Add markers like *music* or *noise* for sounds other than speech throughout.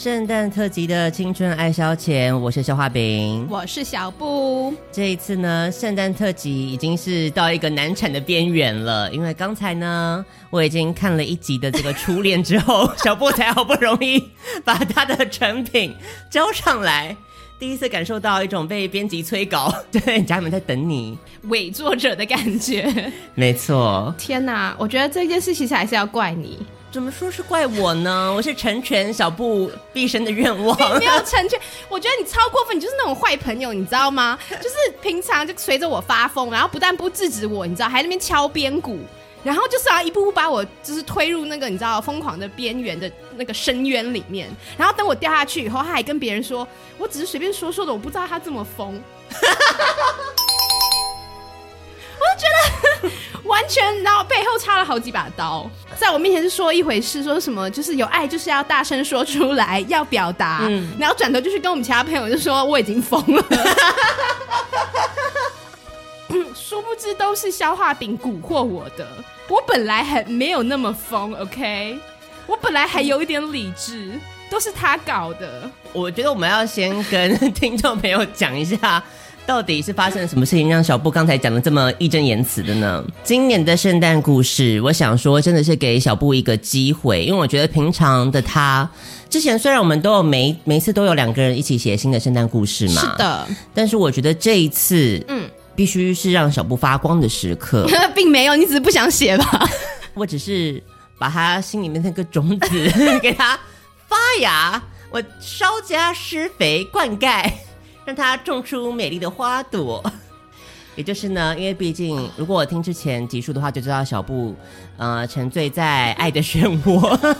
圣诞特辑的青春爱消遣，我是消化饼，我是小布。这一次呢，圣诞特辑已经是到一个难产的边缘了，因为刚才呢，我已经看了一集的这个初恋之后，*laughs* 小布才好不容易把他的成品交上来。第一次感受到一种被编辑催稿，*laughs* 对，家人们在等你，伪作者的感觉。没错。天哪，我觉得这件事其实还是要怪你。怎么说是怪我呢？我是成全小布毕生的愿望。没有成全，我觉得你超过分，你就是那种坏朋友，你知道吗？*laughs* 就是平常就随着我发疯，然后不但不制止我，你知道，还在那边敲边鼓。然后就是要一步步把我就是推入那个你知道疯狂的边缘的那个深渊里面，然后等我掉下去以后，他还跟别人说，我只是随便说说的，我不知道他这么疯，*laughs* *laughs* 我就觉得完全，然后背后插了好几把刀，在我面前是说一回事，说什么就是有爱就是要大声说出来，要表达，嗯，然后转头就是跟我们其他朋友就说我已经疯了。*laughs* 殊不知都是消化饼蛊惑我的，我本来还没有那么疯，OK，我本来还有一点理智，都是他搞的。我觉得我们要先跟 *laughs* 听众朋友讲一下，到底是发生了什么事情，让小布刚才讲的这么义正言辞的呢？今年的圣诞故事，我想说真的是给小布一个机会，因为我觉得平常的他，之前虽然我们都有每每次都有两个人一起写新的圣诞故事嘛，是的，但是我觉得这一次，嗯。必须是让小布发光的时刻，*laughs* 并没有，你只是不想写吧？*laughs* 我只是把他心里面那个种子 *laughs* 给他发芽，我稍加施肥灌溉，让它种出美丽的花朵。*laughs* 也就是呢，因为毕竟如果我听之前集数的话，就知道小布呃沉醉在爱的漩涡。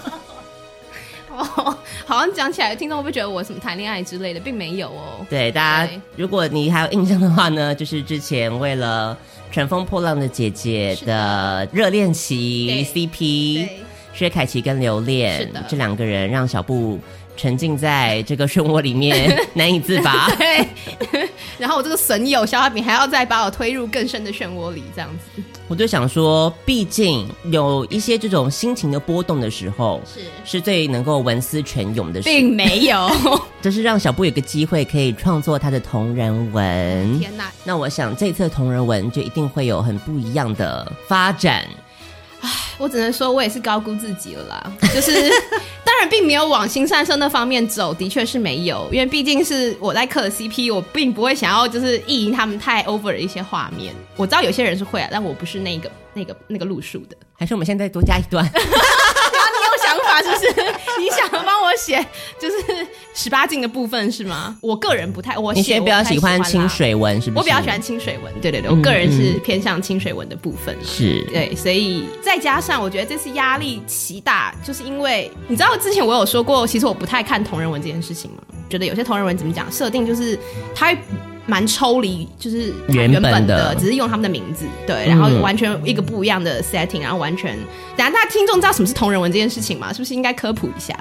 *laughs* 哦，好像讲起来，听众会不会觉得我什么谈恋爱之类的，并没有哦。对，大家，如果你还有印象的话呢，就是之前为了《乘风破浪的姐姐》的热恋期 CP，薛凯琪跟刘恋这两个人，让小布。沉浸在这个漩涡里面 *laughs* 难以自拔，对。*laughs* 然后我这个损友消化饼还要再把我推入更深的漩涡里，这样子。我就想说，毕竟有一些这种心情的波动的时候，是是最能够文思泉涌的。并没有，*laughs* 这是让小布有个机会可以创作他的同人文。天哪！那我想这次的同人文就一定会有很不一样的发展。我只能说，我也是高估自己了啦。就是，当然并没有往新三生那方面走，的确是没有，因为毕竟是我在磕的 CP，我并不会想要就是意淫他们太 over 的一些画面。我知道有些人是会啊，但我不是那个那个那个路数的。还是我们现在多加一段？*laughs* 想法是你想帮我写就是十八禁的部分是吗？我个人不太，我写比较喜欢清水文，是不是？我比较喜欢清水文，对对对，我个人是偏向清水文的部分，是对，所以再加上我觉得这次压力极大，就是因为你知道之前我有说过，其实我不太看同人文这件事情嘛，觉得有些同人文怎么讲设定就是它。蛮抽离，就是原本的，本的只是用他们的名字，对，然后完全一个不一样的 setting，然后完全，等下大家听众知道什么是同人文这件事情吗？是不是应该科普一下？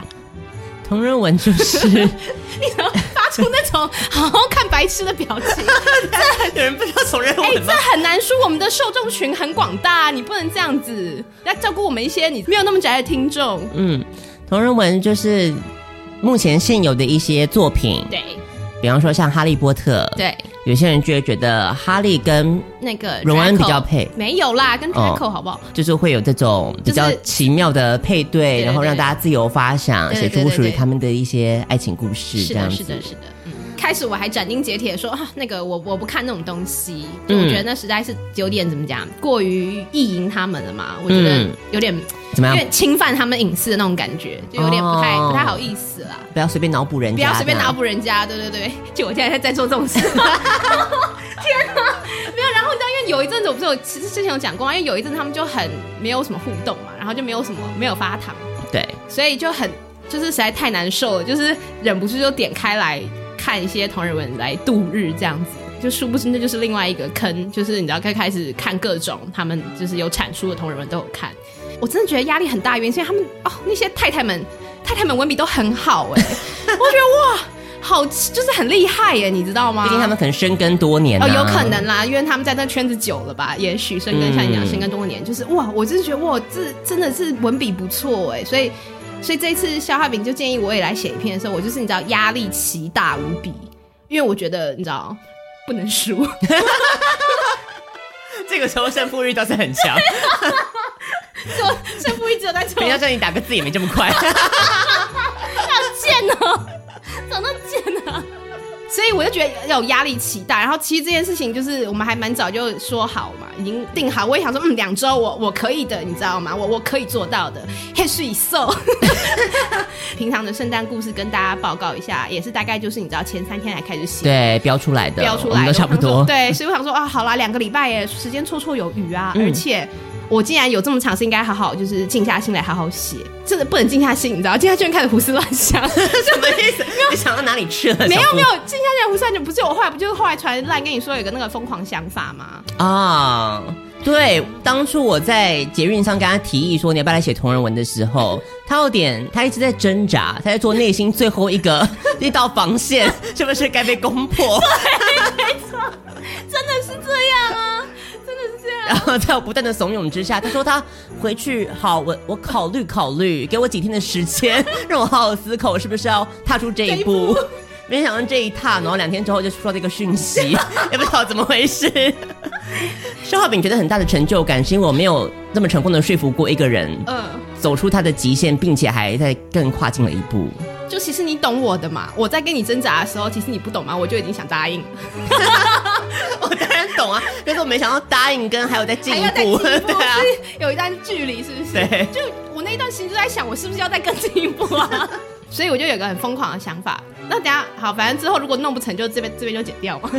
同人文就是 *laughs* 你能发出那种好好看白痴的表情，*laughs* 这有人不知道同人文吗？哎、欸，这很难说，我们的受众群很广大，你不能这样子，要照顾我们一些你没有那么宅的听众。嗯，同人文就是目前现有的一些作品，对。比方说像哈利波特，对，有些人就会觉得哈利跟那个荣恩比较配，没有啦，跟 Draco 好不好？哦，就是会有这种比较奇妙的配对，就是，然后让大家自由发想，写出属于他们的一些爱情故事，这样子。是的，是的，是的。嗯，开始我还斩钉截铁说啊，那个我我不看那种东西，就我觉得那实在是有点怎么讲，过于意淫他们了嘛，我觉得有点。怎么样？因为侵犯他们隐私的那种感觉，就有点不太、哦、不太好意思啦。不要随便脑补人家，不要随便脑补人家。对对对，就我现在在做这种事。*laughs* 天哪，没有。然后你知道，因为有一阵子我不是有，其实之前有讲过，因为有一阵他们就很没有什么互动嘛，然后就没有什么没有发糖，对，所以就很就是实在太难受了，就是忍不住就点开来看一些同人文来度日这样子。就殊不知那就是另外一个坑，就是你知道，开开始看各种他们就是有产出的同人文都有看。我真的觉得压力很大，原因是他们哦，那些太太们，太太们文笔都很好哎，*laughs* 我觉得哇，好就是很厉害耶，你知道吗？毕竟他们可能深耕多年、啊、哦，有可能啦，因为他们在那圈子久了吧，也许深耕像你讲深耕多年，就是哇，我真的觉得哇，这真的是文笔不错哎，所以所以这一次肖化饼就建议我也来写一篇的时候，我就是你知道压力奇大无比，因为我觉得你知道不能输，*laughs* 这个时候胜负欲倒是很强，就胜负欲只有在抽，人家叫你打个字也没这么快，*laughs* 好贱哦，怎么那么贱呢？所以我就觉得有压力期待，然后其实这件事情就是我们还蛮早就说好嘛，已经定好。我也想说，嗯，两周我我可以的，你知道吗？我我可以做到的。嘿，水瘦。平常的圣诞故事跟大家报告一下，也是大概就是你知道前三天才开始写，对，标出来的，标出来的差不多。对，所以我想说啊，好啦，两个礼拜耶，时间绰绰有余啊，嗯、而且。我既然有这么长时间，应该好好就是静下心来好好写。真的不能静下心，你知道？静下心开始胡思乱想，什么意思？*laughs* 你想到哪里去了？没有没有，静下心胡思乱想，不是我后来不就是后来传烂跟你说有个那个疯狂想法吗？啊，对，当初我在捷运上跟他提议说你要不要来写同人文的时候，他有点，他一直在挣扎，他在做内心最后一个 *laughs* 一道防线，*laughs* 是不是该被攻破？对，没错，真的是这样啊。然后在我不断的怂恿之下，他说他回去好，我我考虑考虑，给我几天的时间，让我好好思考，我是不是要踏出这一步。没想到这一踏，然后两天之后就收到这个讯息，也不知道怎么回事。消化饼觉得很大的成就感，是因为我没有那么成功的说服过一个人，嗯，走出他的极限，并且还在更跨进了一步。就其实你懂我的嘛，我在跟你挣扎的时候，其实你不懂吗？我就已经想答应。*laughs* 我当然懂啊，但是我没想到答应跟还有在进一步，*laughs* 对啊，有一段距离，是不是？对，就我那一段时间就在想，我是不是要再更进一步啊？*laughs* 所以我就有个很疯狂的想法。那等下好，反正之后如果弄不成就，就这边这边就剪掉嘛。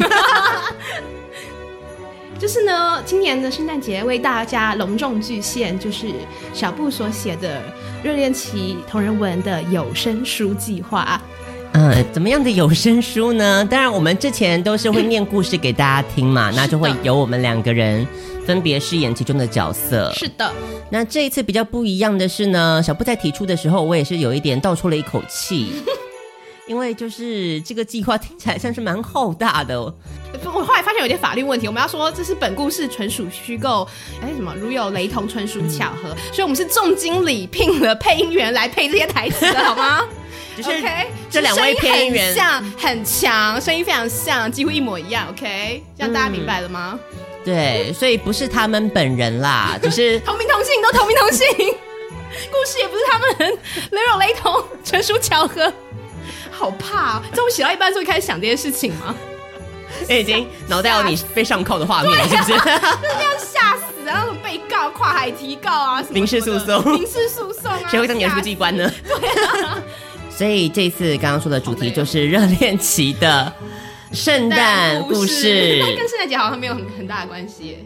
就是呢，今年的圣诞节为大家隆重巨献，就是小布所写的《热恋期同人文》的有声书计划。嗯，怎么样的有声书呢？当然，我们之前都是会念故事给大家听嘛，那就会由我们两个人分别饰演其中的角色。是的。那这一次比较不一样的是呢，小布在提出的时候，我也是有一点倒抽了一口气。因为就是这个计划听起来像是蛮浩大的，我后来发现有点法律问题。我们要说这是本故事纯属虚构，哎，什么如有雷同，纯属巧合。嗯、所以我们是重金礼聘了配音员来配这些台词的，好吗？*laughs* 就是 OK，这两位配音员很像很强，声音非常像，几乎一模一样。OK，这样大家明白了吗？嗯、对，所以不是他们本人啦，*laughs* 就是同名同姓都同名同姓，*laughs* 故事也不是他们人，雷有雷同，纯属巧合。好怕、啊！在我写到一半的时候，开始想这件事情吗？*laughs* 已经脑袋有你被上铐的画面了，是不是？就是这样吓死啊！那种被告跨海提告啊，民事诉讼，民事诉讼啊，谁会当你的书记官呢？对啊。*laughs* 所以这次刚刚说的主题就是热恋期的圣诞故事，但跟圣诞节好像没有很很大的关系。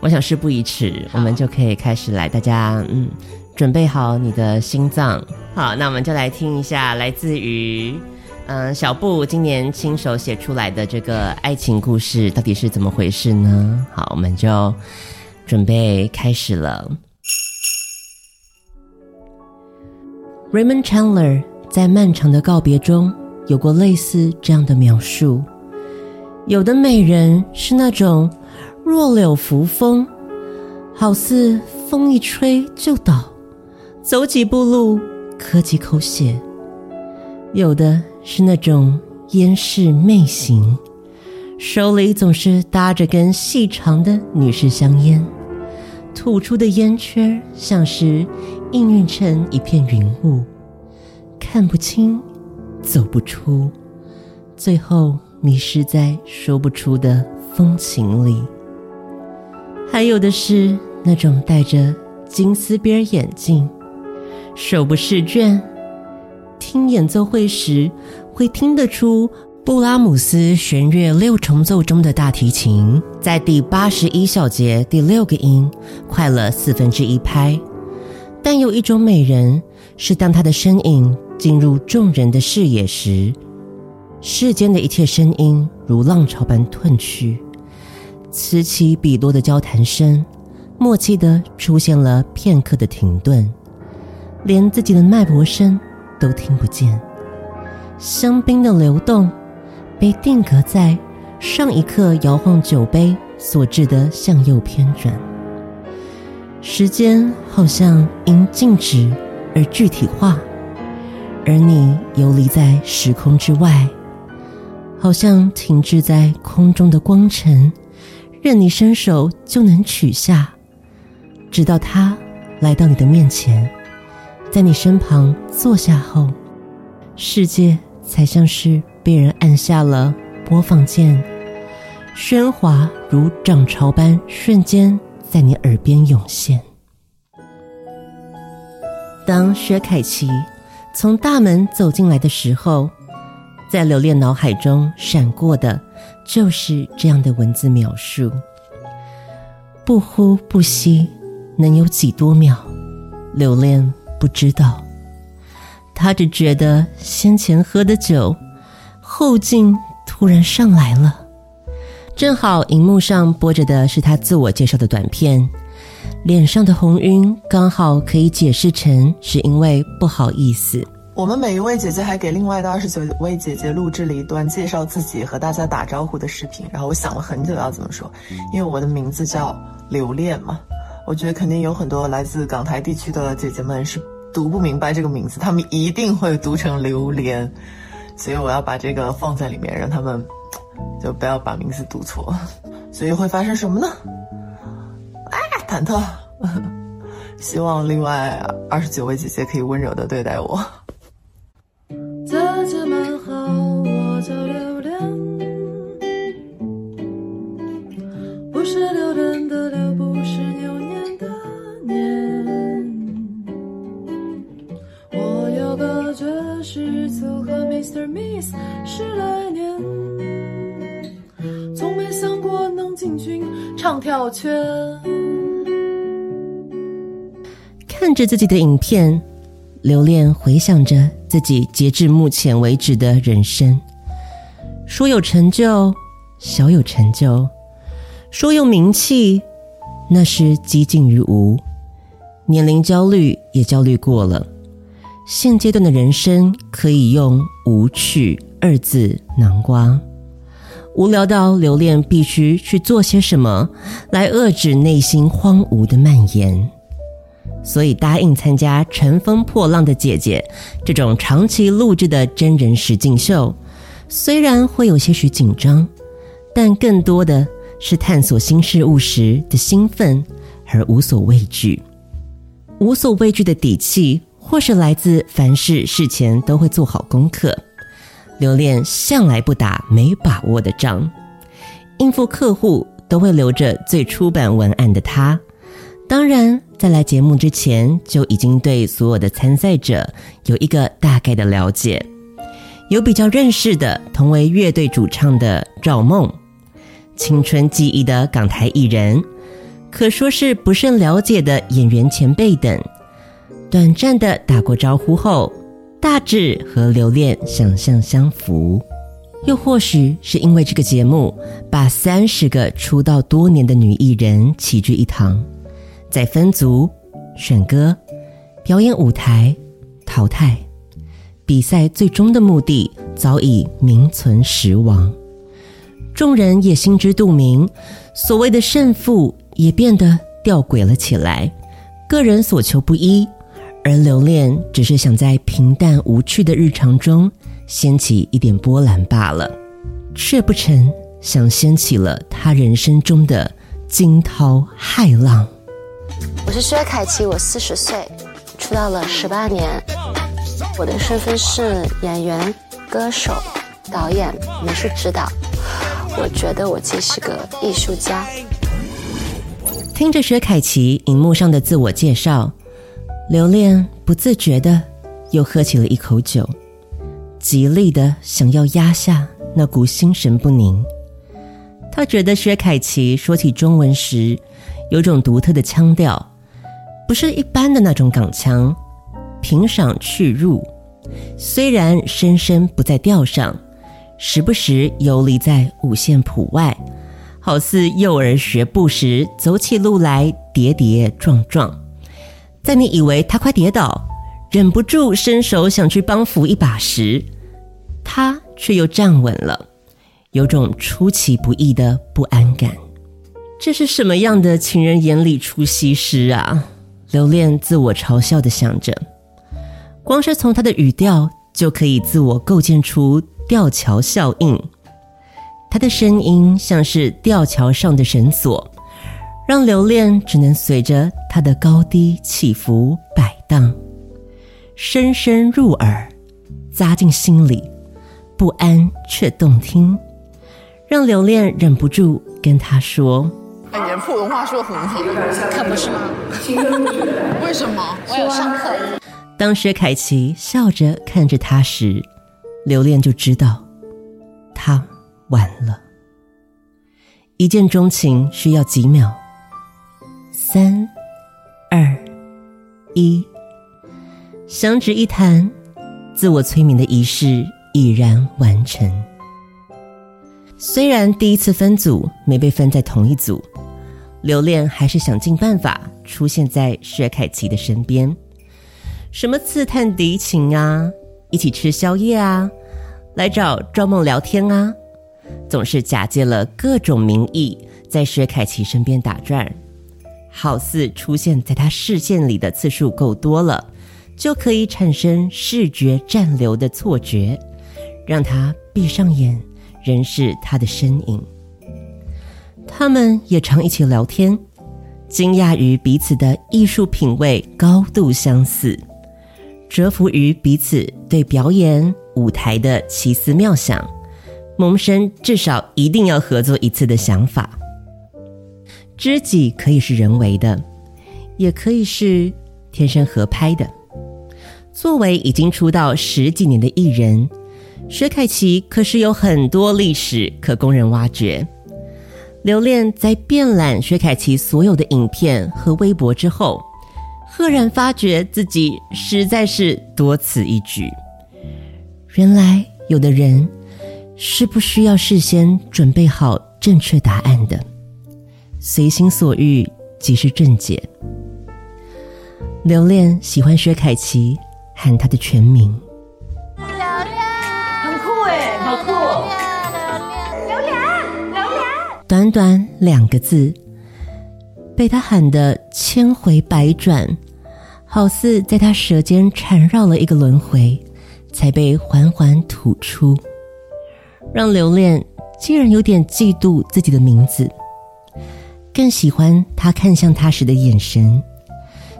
我想事不宜迟，我们就可以开始来，大家嗯，准备好你的心脏。好，那我们就来听一下来自于。嗯，小布今年亲手写出来的这个爱情故事到底是怎么回事呢？好，我们就准备开始了。Raymond Chandler 在漫长的告别中有过类似这样的描述：有的美人是那种弱柳扶风，好似风一吹就倒，走几步路咳几口血；有的。是那种烟势媚行，手里总是搭着根细长的女士香烟，吐出的烟圈像是氤氲成一片云雾，看不清，走不出，最后迷失在说不出的风情里。还有的是那种戴着金丝边眼镜，手不释卷。听演奏会时，会听得出布拉姆斯弦乐六重奏中的大提琴在第八十一小节第六个音快了四分之一拍。但有一种美人，是当她的身影进入众人的视野时，世间的一切声音如浪潮般褪去，此起彼落的交谈声，默契的出现了片刻的停顿，连自己的脉搏声。都听不见，香槟的流动被定格在上一刻摇晃酒杯所致的向右偏转。时间好像因静止而具体化，而你游离在时空之外，好像停滞在空中的光尘，任你伸手就能取下，直到它来到你的面前，在你身旁坐下后，世界才像是被人按下了播放键，喧哗如涨潮般瞬间在你耳边涌现。当薛凯琪从大门走进来的时候，在留恋脑海中闪过的，就是这样的文字描述：不呼不吸，能有几多秒？留恋不知道，他只觉得先前喝的酒，后劲突然上来了。正好荧幕上播着的是他自我介绍的短片，脸上的红晕刚好可以解释成是因为不好意思。我们每一位姐姐还给另外的二十九位姐姐录制了一段介绍自己和大家打招呼的视频，然后我想了很久要怎么说，因为我的名字叫留恋嘛，我觉得肯定有很多来自港台地区的姐姐们是读不明白这个名字，她们一定会读成榴莲，所以我要把这个放在里面，让他们就不要把名字读错。所以会发生什么呢？哎，忐忑。*laughs* 希望另外二十九位姐姐可以温柔的对待我。着自己的影片，留恋回想着自己截至目前为止的人生。说有成就，小有成就；说有名气，那是几近于无。年龄焦虑也焦虑过了。现阶段的人生可以用无趣二字囊括。无聊到留恋，必须去做些什么来遏制内心荒芜的蔓延，所以答应参加《乘风破浪的姐姐》这种长期录制的真人实境秀。虽然会有些许紧张，但更多的是探索新事物时的兴奋而无所畏惧。无所畏惧的底气，或是来自凡事事前都会做好功课。留恋向来不打没把握的仗，应付客户都会留着最初版文案的他，当然在来节目之前就已经对所有的参赛者有一个大概的了解，有比较认识的同为乐队主唱的赵梦，青春记忆的港台艺人，可说是不甚了解的演员前辈等，短暂的打过招呼后。大致和留恋想象相符，又或许是因为这个节目把三十个出道多年的女艺人齐聚一堂，再分组选歌、表演舞台、淘汰比赛，最终的目的早已名存实亡。众人也心知肚明，所谓的胜负也变得吊诡了起来，个人所求不一。而留恋只是想在平淡无趣的日常中掀起一点波澜罢了，却不成想掀起了他人生中的惊涛骇浪。我是薛凯琪，我四十岁，出道了十八年，我的身份是演员、歌手、导演、美术指导。我觉得我既是个艺术家。听着薛凯琪荧幕上的自我介绍。留恋不自觉的又喝起了一口酒，极力的想要压下那股心神不宁。他觉得薛凯琪说起中文时有种独特的腔调，不是一般的那种港腔，平赏去入。虽然声声不在调上，时不时游离在五线谱外，好似幼儿学步时走起路来跌跌撞撞。在你以为他快跌倒，忍不住伸手想去帮扶一把时，他却又站稳了，有种出其不意的不安感。这是什么样的情人眼里出西施啊？留恋自我嘲笑的想着。光是从他的语调就可以自我构建出吊桥效应。他的声音像是吊桥上的绳索，让留恋只能随着他的高低起伏摆荡，深深入耳，扎进心里，不安却动听，让留恋忍不住跟他说：“哎，你普通话说得很好，可不是吗？为什么？我有上课。”当薛凯琪笑着看着他时，留恋就知道他。完了，一见钟情需要几秒？三、二、一，相指一弹，自我催眠的仪式已然完成。虽然第一次分组没被分在同一组，留恋还是想尽办法出现在薛凯琪的身边，什么刺探敌情啊，一起吃宵夜啊，来找赵梦聊天啊。总是假借了各种名义，在薛凯琪身边打转，好似出现在他视线里的次数够多了，就可以产生视觉暂留的错觉，让他闭上眼，仍是他的身影。他们也常一起聊天，惊讶于彼此的艺术品味高度相似，折服于彼此对表演舞台的奇思妙想。萌生至少一定要合作一次的想法。知己可以是人为的，也可以是天生合拍的。作为已经出道十几年的艺人，薛凯琪可是有很多历史可供人挖掘。留恋在遍览薛凯琪所有的影片和微博之后，赫然发觉自己实在是多此一举。原来有的人。是不需要事先准备好正确答案的，随心所欲即是正解。留恋喜欢薛凯琪，喊她的全名。短短两个字，被他喊得千回百转，好似在他舌尖缠绕了一个轮回，才被缓缓吐出。让留恋竟然有点嫉妒自己的名字，更喜欢他看向他时的眼神。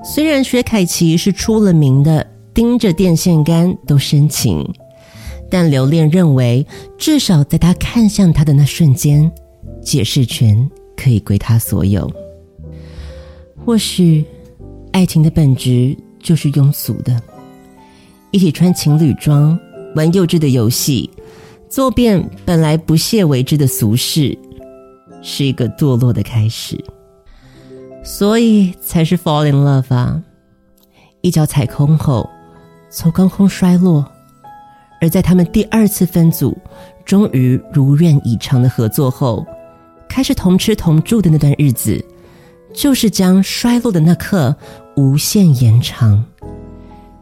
虽然薛凯琪是出了名的盯着电线杆都深情，但留恋认为，至少在他看向他的那瞬间，解释权可以归他所有。或许，爱情的本质就是庸俗的，一起穿情侣装，玩幼稚的游戏。做遍本来不屑为之的俗事，是一个堕落的开始，所以才是 fall in love 啊！一脚踩空后，从高空摔落，而在他们第二次分组，终于如愿以偿的合作后，开始同吃同住的那段日子，就是将衰落的那刻无限延长，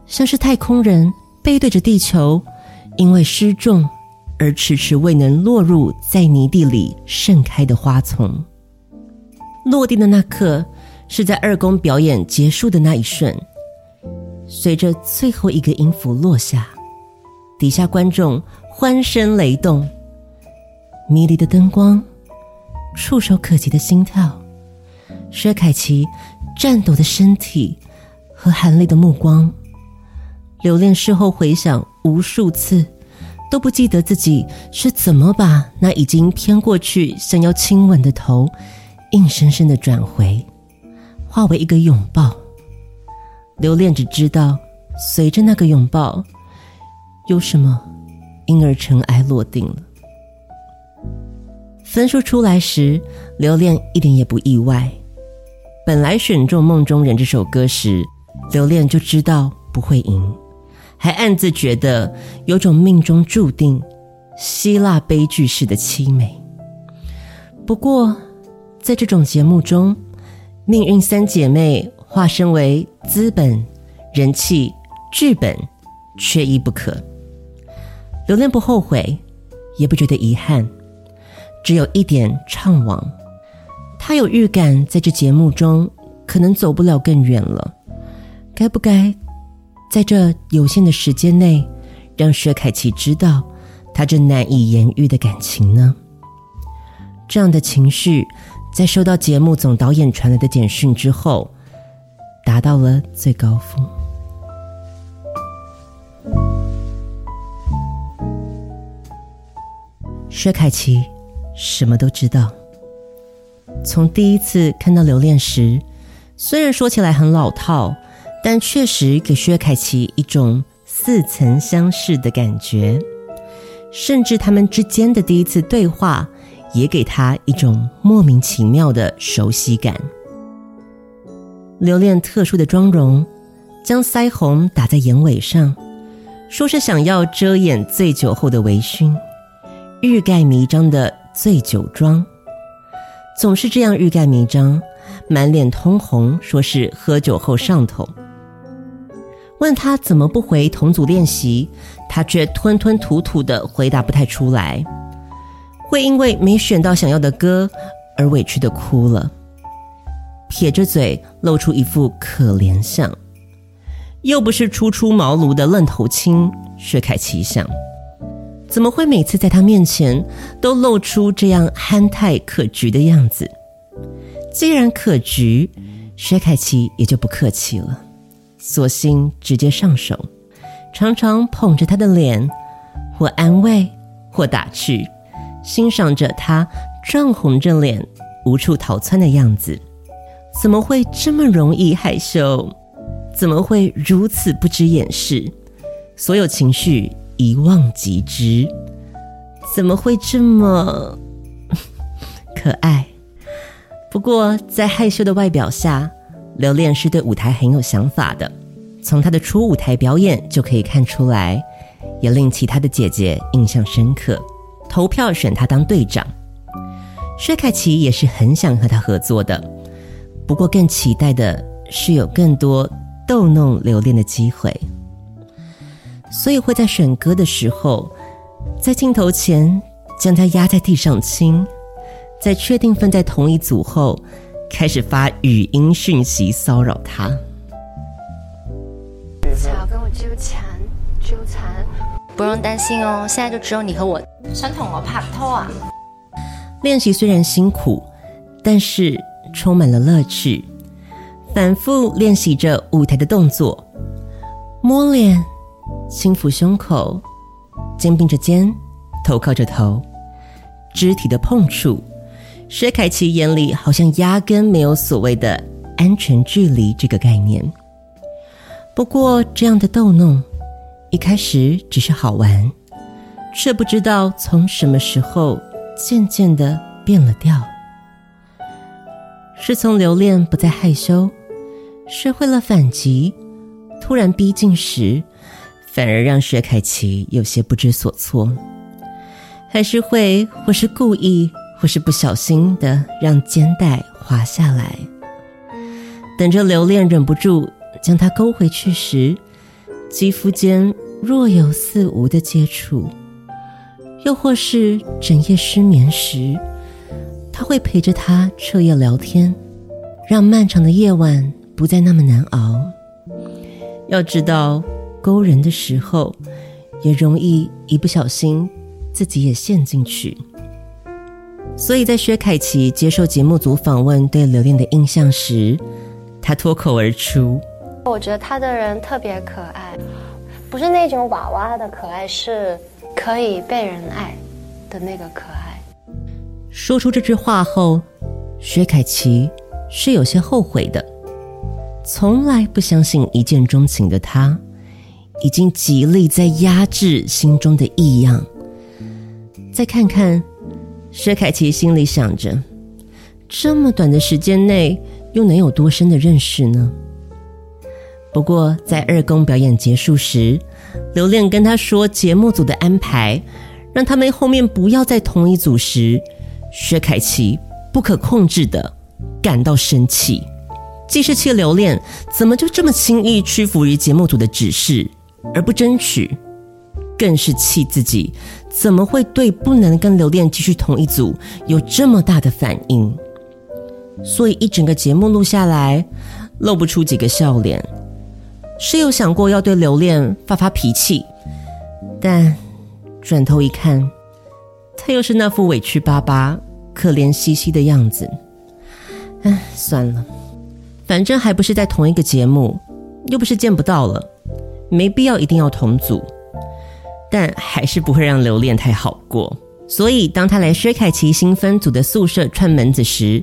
像是太空人背对着地球，因为失重。而迟迟未能落入在泥地里盛开的花丛。落地的那刻，是在二宫表演结束的那一瞬，随着最后一个音符落下，底下观众欢声雷动，迷离的灯光，触手可及的心跳，薛凯琪颤抖的身体和含泪的目光，留恋事后回想无数次。都不记得自己是怎么把那已经偏过去想要亲吻的头，硬生生的转回，化为一个拥抱。留恋只知道，随着那个拥抱，有什么因而尘埃落定了。分数出来时，留恋一点也不意外。本来选中《梦中人》这首歌时，留恋就知道不会赢。还暗自觉得有种命中注定、希腊悲剧式的凄美。不过，在这种节目中，命运三姐妹化身为资本、人气、剧本，缺一不可。留恋不后悔，也不觉得遗憾，只有一点怅惘。他有预感，在这节目中可能走不了更远了。该不该？在这有限的时间内，让薛凯琪知道他这难以言喻的感情呢？这样的情绪，在收到节目总导演传来的简讯之后，达到了最高峰。薛凯琪什么都知道。从第一次看到留恋时，虽然说起来很老套，但确实给薛凯琪一种似曾相识的感觉。甚至他们之间的第一次对话，也给他一种莫名其妙的熟悉感。留恋特殊的妆容，将腮红打在眼尾上，说是想要遮掩醉酒后的微醺，欲盖弥彰的醉酒妆。总是这样欲盖弥彰，满脸通红，说是喝酒后上头。问他怎么不回同组练习，他却吞吞吐吐的回答不太出来。会因为没选到想要的歌而委屈的哭了，撇着嘴露出一副可怜相。又不是初出茅庐的愣头青，薛凯琪想。怎么会每次在他面前都露出这样憨态可掬的样子？既然可掬，薛凯琪也就不客气了，索性直接上手，常常捧着他的脸，或安慰，或打趣，欣赏着他涨红着脸、无处逃窜的样子。怎么会这么容易害羞？怎么会如此不知掩饰？所有情绪。一望即知，怎么会这么 *laughs* 可爱？不过，在害羞的外表下，留恋是对舞台很有想法的。从她的初舞台表演就可以看出来，也令其他的姐姐印象深刻，投票选她当队长。薛凯琪也是很想和她合作的，不过更期待的是有更多逗弄留恋的机会。所以会在选歌的时候，在镜头前将它压在地上亲，在确定分在同一组后，开始发语音讯息骚扰他。少跟我纠缠纠缠，不用担心哦，现在就只有你和我。想同我拍拖啊？练习虽然辛苦，但是充满了乐趣，反复练习着舞台的动作，摸脸。轻抚胸口，肩并着肩，头靠着头，肢体的碰触，薛凯琪眼里好像压根没有所谓的安全距离这个概念。不过这样的逗弄，一开始只是好玩，却不知道从什么时候渐渐的变了调。是从留恋不再害羞，学会了反击，突然逼近时。反而让薛凯琪有些不知所措，还是会或是故意或是不小心的让肩带滑下来。等着留恋忍不住将它勾回去时，肌肤间若有似无的接触，又或是整夜失眠时，他会陪着他彻夜聊天，让漫长的夜晚不再那么难熬。要知道。勾人的时候，也容易一不小心自己也陷进去。所以在薛凯琪接受节目组访问对刘恋的印象时，他脱口而出：“我觉得他的人特别可爱，不是那种娃娃的可爱，是可以被人爱的那个可爱。”说出这句话后，薛凯琪是有些后悔的。从来不相信一见钟情的他。已经极力在压制心中的异样。再看看，薛凯琪心里想着：这么短的时间内，又能有多深的认识呢？不过，在二公表演结束时，留恋跟他说节目组的安排，让他们后面不要在同一组时，薛凯琪不可控制的感到生气。既是气留恋，怎么就这么轻易屈服于节目组的指示？而不争取，更是气自己怎么会对不能跟留恋继续同一组有这么大的反应。所以一整个节目录下来，露不出几个笑脸，是有想过要对留恋发发脾气，但转头一看，他又是那副委屈巴巴、可怜兮兮的样子。唉，算了，反正还不是在同一个节目，又不是见不到了，没必要一定要同组。但还是不会让留恋太好过。所以，当他来薛凯琪新分组的宿舍串门子时，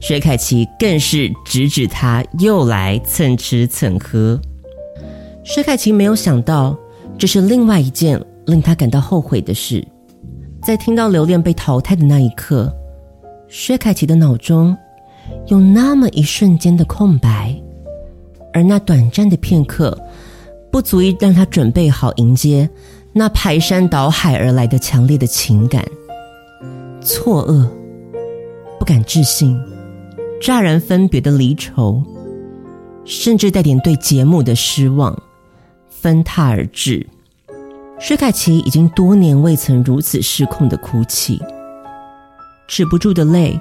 薛凯琪更是直指他又来蹭吃蹭喝。薛凯琪没有想到，这是另外一件令他感到后悔的事。在听到留恋被淘汰的那一刻，薛凯琪的脑中有那么一瞬间的空白，而那短暂的片刻，不足以让他准备好迎接。那排山倒海而来的强烈的情感，错愕、不敢置信、乍然分别的离愁，甚至带点对节目的失望，纷沓而至。薛凯琪已经多年未曾如此失控的哭泣，止不住的泪，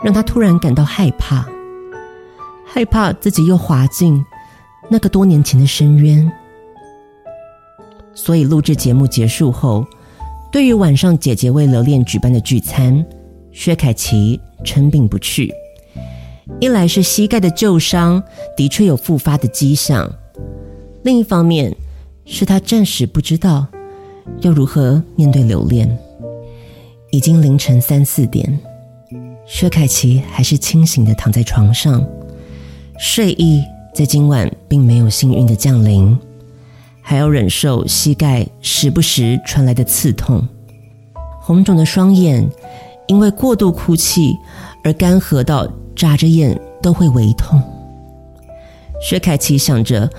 让他突然感到害怕，害怕自己又滑进那个多年前的深渊。所以录制节目结束后，对于晚上姐姐为留恋举办的聚餐，薛凯琪称病不去。一来是膝盖的旧伤的确有复发的迹象，另一方面是他暂时不知道要如何面对留恋。已经凌晨三四点，薛凯琪还是清醒的躺在床上，睡意在今晚并没有幸运的降临。还要忍受膝盖时不时传来的刺痛，红肿的双眼因为过度哭泣而干涸到眨着眼都会微痛。薛凯琪想着，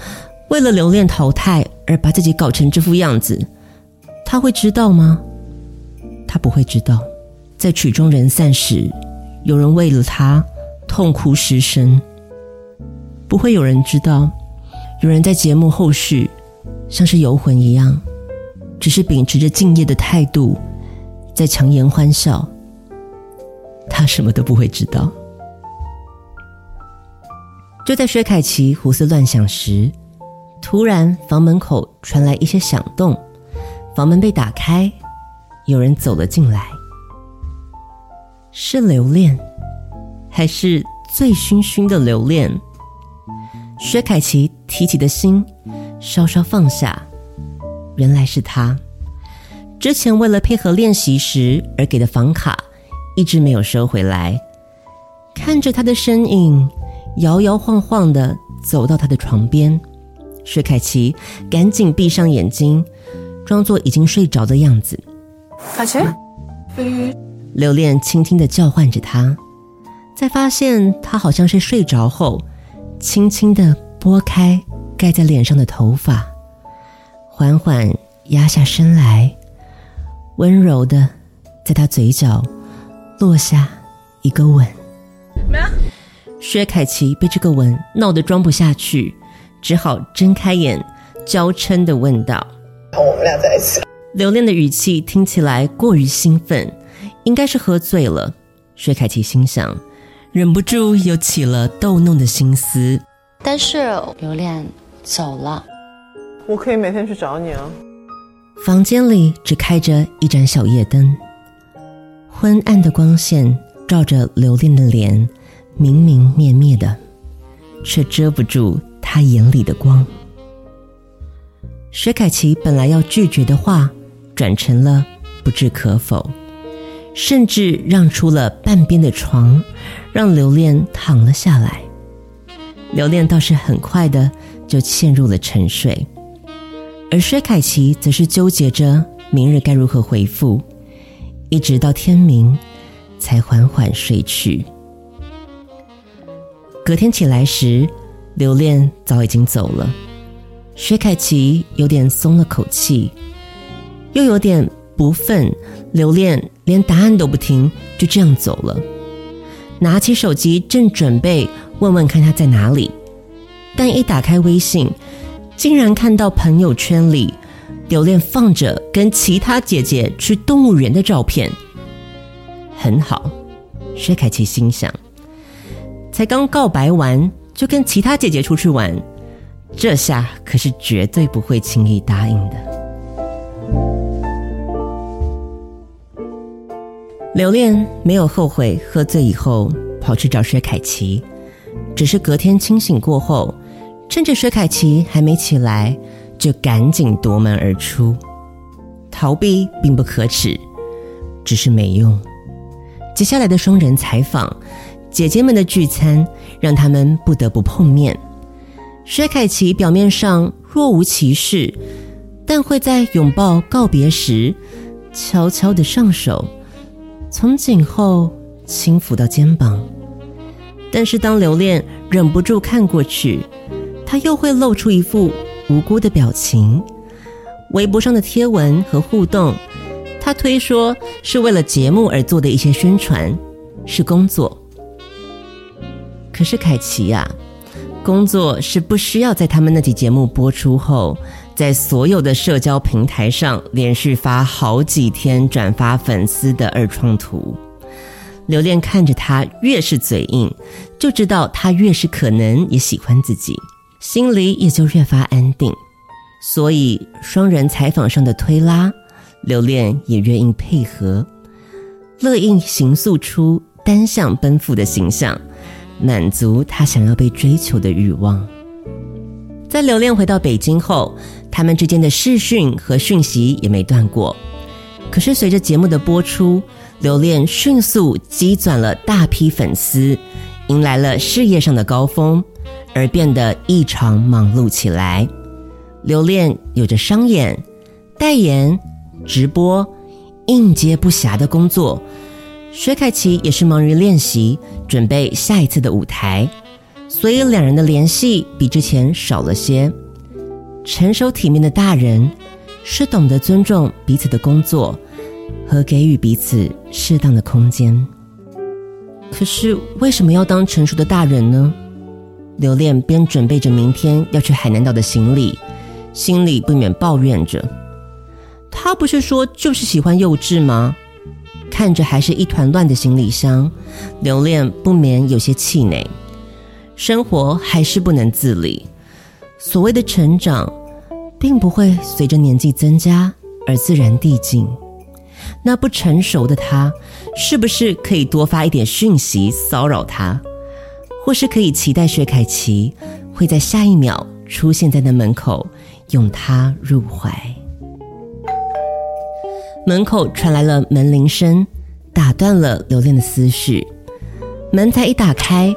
为了留恋淘汰而把自己搞成这副样子，他会知道吗？他不会知道，在曲终人散时，有人为了他痛哭失声。不会有人知道，有人在节目后续。像是游魂一样，只是秉持着敬业的态度，在强颜欢笑。他什么都不会知道。就在薛凯琪胡思乱想时，突然房门口传来一些响动，房门被打开，有人走了进来。是留恋，还是醉醺醺的留恋？薛凯琪提起的心。稍稍放下，原来是他。之前为了配合练习时而给的房卡，一直没有收回来。看着他的身影摇摇晃晃的走到他的床边，薛凯琪赶紧闭上眼睛，装作已经睡着的样子。阿切，留恋轻轻的叫唤着他，在发现他好像是睡着后，轻轻的拨开。盖在脸上的头发，缓缓压下身来，温柔的在他嘴角落下一个吻。薛凯琪被这个吻闹得装不下去，只好睁开眼，娇嗔的问道：“我们俩在一起。”留恋的语气听起来过于兴奋，应该是喝醉了。薛凯琪心想，忍不住又起了逗弄的心思。但是留恋。走了，我可以每天去找你啊。房间里只开着一盏小夜灯，昏暗的光线照着留恋的脸，明明灭灭的，却遮不住他眼里的光。薛凯琪本来要拒绝的话，转成了不置可否，甚至让出了半边的床，让留恋躺了下来。留恋倒是很快的。就陷入了沉睡，而薛凯琪则是纠结着明日该如何回复，一直到天明才缓缓睡去。隔天起来时，留恋早已经走了，薛凯琪有点松了口气，又有点不忿，留恋连答案都不听，就这样走了。拿起手机，正准备问问看他在哪里。但一打开微信，竟然看到朋友圈里留恋放着跟其他姐姐去动物园的照片。很好，薛凯琪心想，才刚告白完就跟其他姐姐出去玩，这下可是绝对不会轻易答应的。留恋没有后悔喝醉以后跑去找薛凯琪，只是隔天清醒过后，趁着薛凯琪还没起来，就赶紧夺门而出。逃避并不可耻，只是没用。接下来的双人采访，姐姐们的聚餐，让他们不得不碰面。薛凯琪表面上若无其事，但会在拥抱告别时，悄悄地上手。从颈后轻抚到肩膀，但是当刘恋忍不住看过去，他又会露出一副无辜的表情。微博上的贴文和互动，他推说是为了节目而做的一些宣传，是工作。可是凯奇呀，工作是不需要在他们那集节目播出后。在所有的社交平台上连续发好几天转发粉丝的二创图，刘恋看着他越是嘴硬，就知道他越是可能也喜欢自己，心里也就越发安定。所以双人采访上的推拉，刘恋也愿意配合，乐意形塑出单向奔赴的形象，满足他想要被追求的欲望。在留恋回到北京后，他们之间的视讯和讯息也没断过。可是随着节目的播出，留恋迅速积攒了大批粉丝，迎来了事业上的高峰，而变得异常忙碌起来。留恋有着商演、代言、直播，应接不暇的工作。薛凯琪也是忙于练习，准备下一次的舞台。所以两人的联系比之前少了些。成熟体面的大人是懂得尊重彼此的工作和给予彼此适当的空间。可是为什么要当成熟的大人呢？留恋边准备着明天要去海南岛的行李，心里不免抱怨着：他不是说就是喜欢幼稚吗？看着还是一团乱的行李箱，留恋不免有些气馁。生活还是不能自理。所谓的成长，并不会随着年纪增加而自然递进。那不成熟的他，是不是可以多发一点讯息骚扰他？或是可以期待薛凯琪会在下一秒出现在那门口，拥他入怀？门口传来了门铃声，打断了留恋的思绪。门才一打开，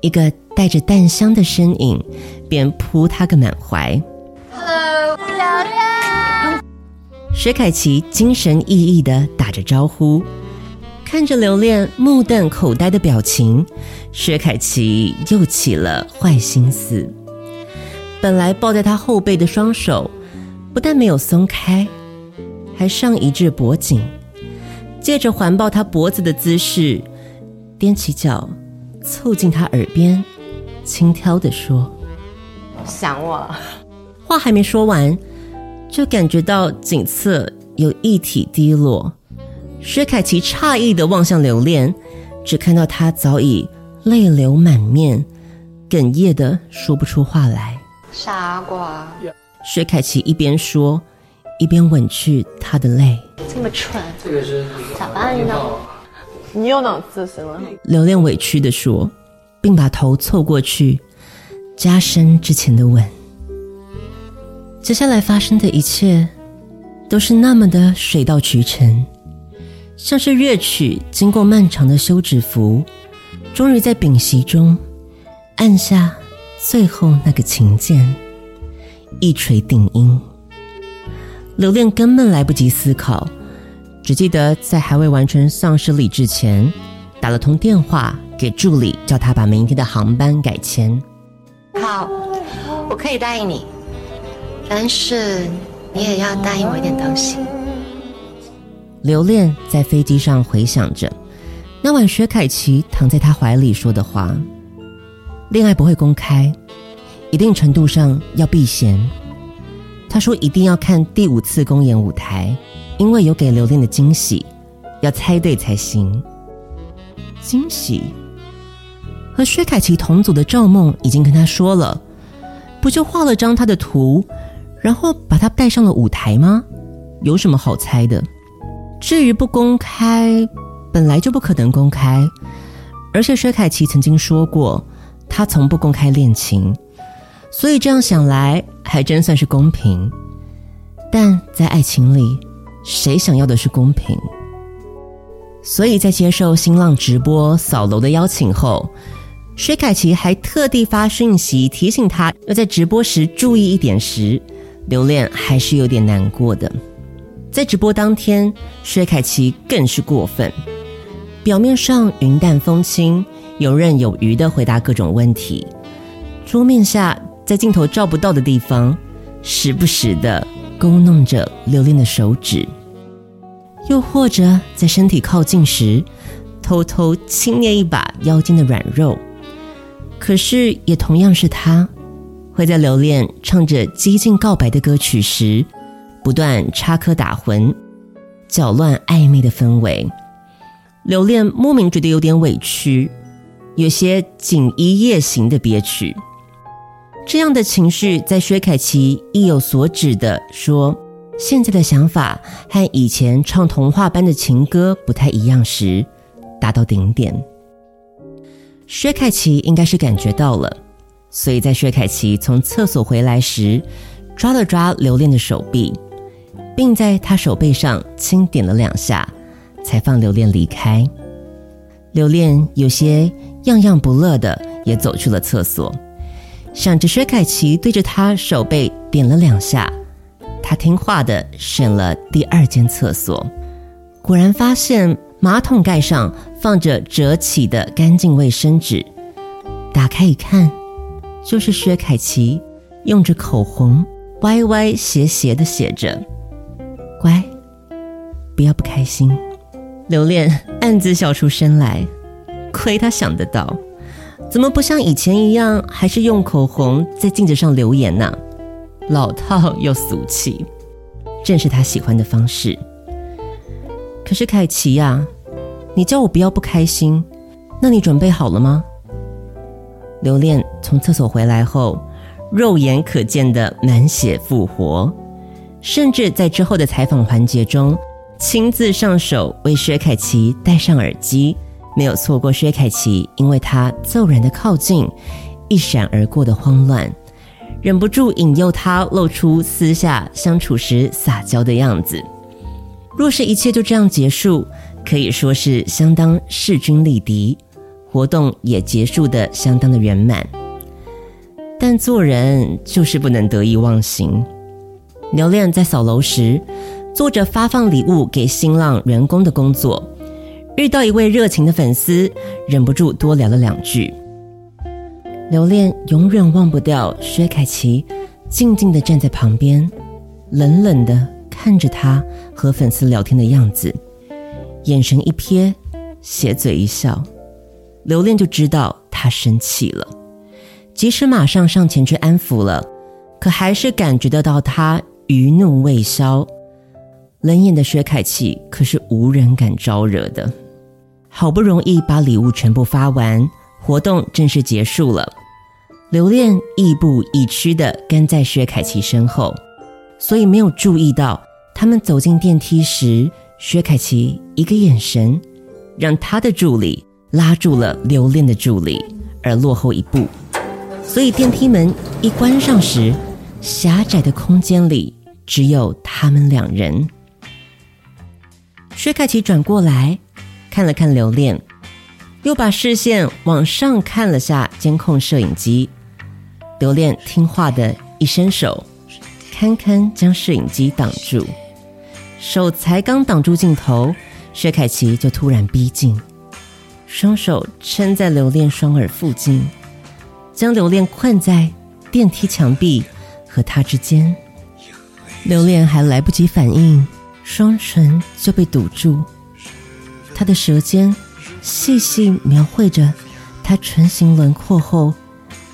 一个。带着淡香的身影，便扑他个满怀。Hello，刘恋。薛凯琪精神奕奕地打着招呼，看着刘恋目瞪口呆的表情，薛凯琪又起了坏心思。本来抱在他后背的双手，不但没有松开，还上移至脖颈，借着环抱他脖子的姿势，踮起脚凑近他耳边。轻佻地说：“想我。”话还没说完，就感觉到颈侧有液体滴落。薛凯琪诧异的望向刘恋，只看到他早已泪流满面，哽咽的说不出话来。傻瓜！薛凯琪一边说，一边吻去他的泪。这么蠢，这个是咋办呢？你又脑自私了。刘恋委屈的说。并把头凑过去，加深之前的吻。接下来发生的一切，都是那么的水到渠成，像是乐曲经过漫长的休止符，终于在屏息中按下最后那个琴键，一锤定音。留恋根本来不及思考，只记得在还未完全丧失理智前，打了通电话。给助理叫他把明天的航班改签。好，我可以答应你，但是你也要答应我一点东西。留恋在飞机上回想着那晚薛凯琪躺在他怀里说的话：恋爱不会公开，一定程度上要避嫌。他说一定要看第五次公演舞台，因为有给留恋的惊喜，要猜对才行。惊喜。和薛凯琪同组的赵梦已经跟他说了，不就画了张他的图，然后把他带上了舞台吗？有什么好猜的？至于不公开，本来就不可能公开。而且薛凯琪曾经说过，他从不公开恋情，所以这样想来，还真算是公平。但在爱情里，谁想要的是公平？所以在接受新浪直播扫楼的邀请后，薛凯琪还特地发讯息提醒他要在直播时注意一点时，刘恋还是有点难过的。在直播当天，薛凯琪更是过分。表面上云淡风轻，游刃有余地回答各种问题。桌面下，在镜头照不到的地方，时不时地勾弄着刘恋的手指，又或者在身体靠近时，偷偷轻捏一把腰间的软肉。可是，也同样是他，会在刘恋唱着激进告白的歌曲时，不断插科打诨，搅乱暧昧的氛围。刘恋莫名觉得有点委屈，有些锦衣夜行的憋屈。这样的情绪在薛凯琪意有所指的说，现在的想法和以前唱童话般的情歌不太一样时，达到顶点。薛凯琪应该是感觉到了，所以在薛凯琪从厕所回来时，抓了抓刘恋的手臂，并在他手背上轻点了两下。才放刘恋离开，刘恋有些样样不乐的，也走去了厕所，想着薛凯琪对着他手背点了两下，他听话的选了第二间厕所，果然发现马桶盖上放着折起的干净卫生纸，打开一看，就是薛凯琪用着口红歪歪斜斜的写着：“乖，不要不开心。”刘恋暗自笑出声来，亏他想得到，怎么不像以前一样，还是用口红在镜子上留言呢？老套又俗气，正是他喜欢的方式。可是凯琪呀，你叫我不要不开心，那你准备好了吗？刘恋从厕所回来后，肉眼可见的满血复活，甚至在之后的采访环节中。亲自上手为薛凯琪戴上耳机，没有错过薛凯琪因为他骤然的靠近，一闪而过的慌乱，忍不住引诱他露出私下相处时撒娇的样子。若是一切就这样结束，可以说是相当势均力敌，活动也结束的相当的圆满。但做人就是不能得意忘形。刘恋在扫楼时，做着发放礼物给新浪员工的工作，遇到一位热情的粉丝，忍不住多聊了两句。刘恋永远忘不掉薛凯琪静静的站在旁边，冷冷的看着他和粉丝聊天的样子，眼神一瞥，斜嘴一笑，刘恋就知道他生气了，即使马上上前去安抚了，可还是感觉得到他余怒未消。冷眼的薛凯琪可是无人敢招惹的。好不容易把礼物全部发完，活动正式结束了。刘恋亦步亦趋地跟在薛凯琪身后，所以没有注意到他们走进电梯时，薛凯琪一个眼神，让他的助理拉住了刘恋的助理，而落后一步。所以电梯门一关上时，狭窄的空间里只有他们两人。薛凯琪转过来，看了看刘恋，又把视线往上看了下监控摄影机。刘恋听话的一伸手，堪堪将摄影机挡住。手才刚挡住镜头，薛凯琪就突然逼近，双手撑在刘恋双耳附近，将刘恋困在电梯墙壁和他之间。刘恋还来不及反应。双唇就被堵住，他的舌尖细细描绘着他唇形轮廓后，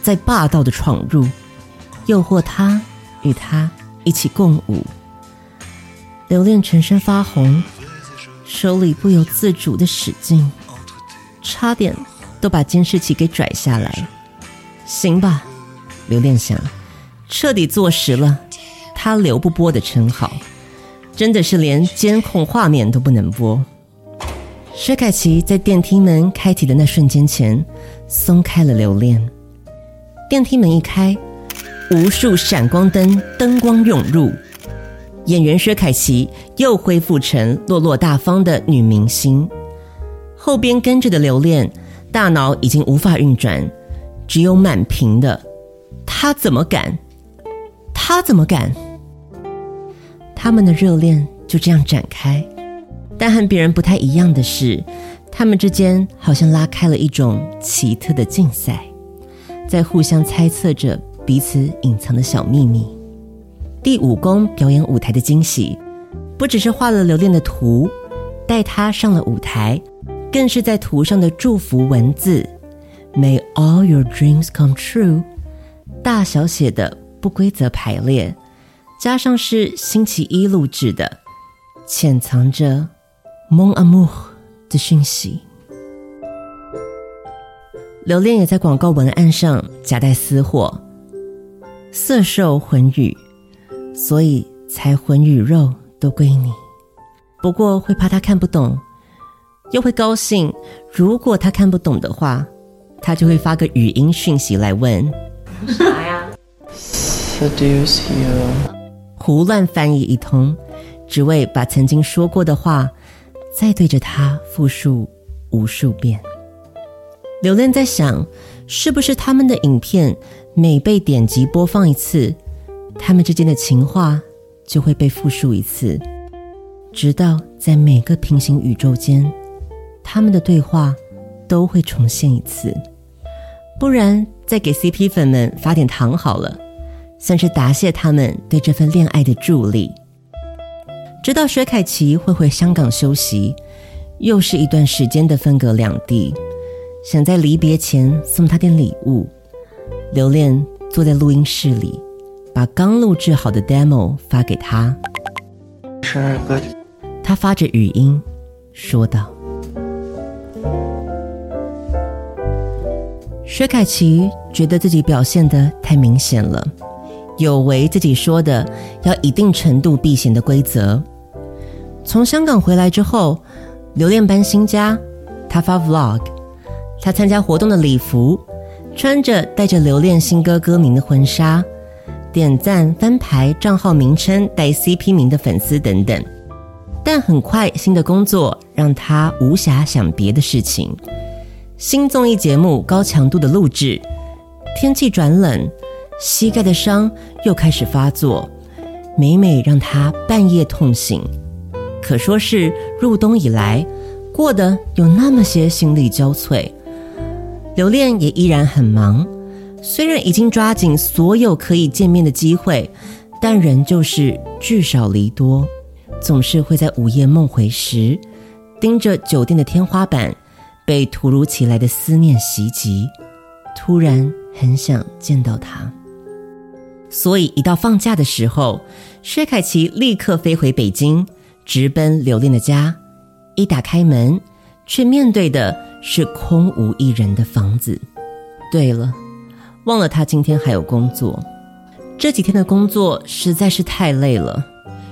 再霸道的闯入，诱惑他与他一起共舞。刘恋全身发红，手里不由自主的使劲，差点都把监视器给拽下来。行吧，刘恋想，彻底坐实了他刘不播的称号，真的是连监控画面都不能播。薛凯琪在电梯门开启的那瞬间前松开了留恋，电梯门一开，无数闪光灯灯光涌入，演员薛凯琪又恢复成落落大方的女明星。后边跟着的留恋，大脑已经无法运转，只有满屏的。他怎么敢？他怎么敢？他们的热恋就这样展开，但和别人不太一样的是，他们之间好像拉开了一种奇特的竞赛，在互相猜测着彼此隐藏的小秘密。第五宫表演舞台的惊喜，不只是画了留恋的图，带他上了舞台，更是在图上的祝福文字。“May all your dreams come true”，大小写的不规则排列，加上是星期一录制的，潜藏着 “Mon amour” 的讯息。留恋也在广告文案上夹带私货，色受魂语，所以才魂与肉都归你。不过会怕他看不懂。又会高兴，如果他看不懂的话，他就会发个语音讯息来问啥呀？Seduce you，胡乱翻译一通，只为把曾经说过的话再对着他复述无数遍。留恋在想，是不是他们的影片每被点击播放一次，他们之间的情话就会被复述一次，直到在每个平行宇宙间。他们的对话都会重现一次，不然再给 CP 粉们发点糖好了，算是答谢他们对这份恋爱的助力。直到薛凯琪会回香港休息，又是一段时间的分隔两地，想在离别前送他点礼物。留恋坐在录音室里，把刚录制好的 demo 发给他。生日歌，他发着语音说道。薛凯琪觉得自己表现的太明显了，有违自己说的要一定程度避嫌的规则。从香港回来之后，留恋搬新家，他发 vlog，他参加活动的礼服，穿着带着留恋新歌歌名的婚纱，点赞翻牌账号名称带 CP 名的粉丝等等。但很快，新的工作让他无暇想别的事情。新综艺节目高强度的录制，天气转冷，膝盖的伤又开始发作，每每让他半夜痛醒。可说是入冬以来过得有那么些心力交瘁。留恋也依然很忙，虽然已经抓紧所有可以见面的机会，但仍旧是聚少离多，总是会在午夜梦回时盯着酒店的天花板。被突如其来的思念袭击，突然很想见到他，所以一到放假的时候，薛凯琪立刻飞回北京，直奔留恋的家。一打开门，却面对的是空无一人的房子。对了，忘了他今天还有工作，这几天的工作实在是太累了。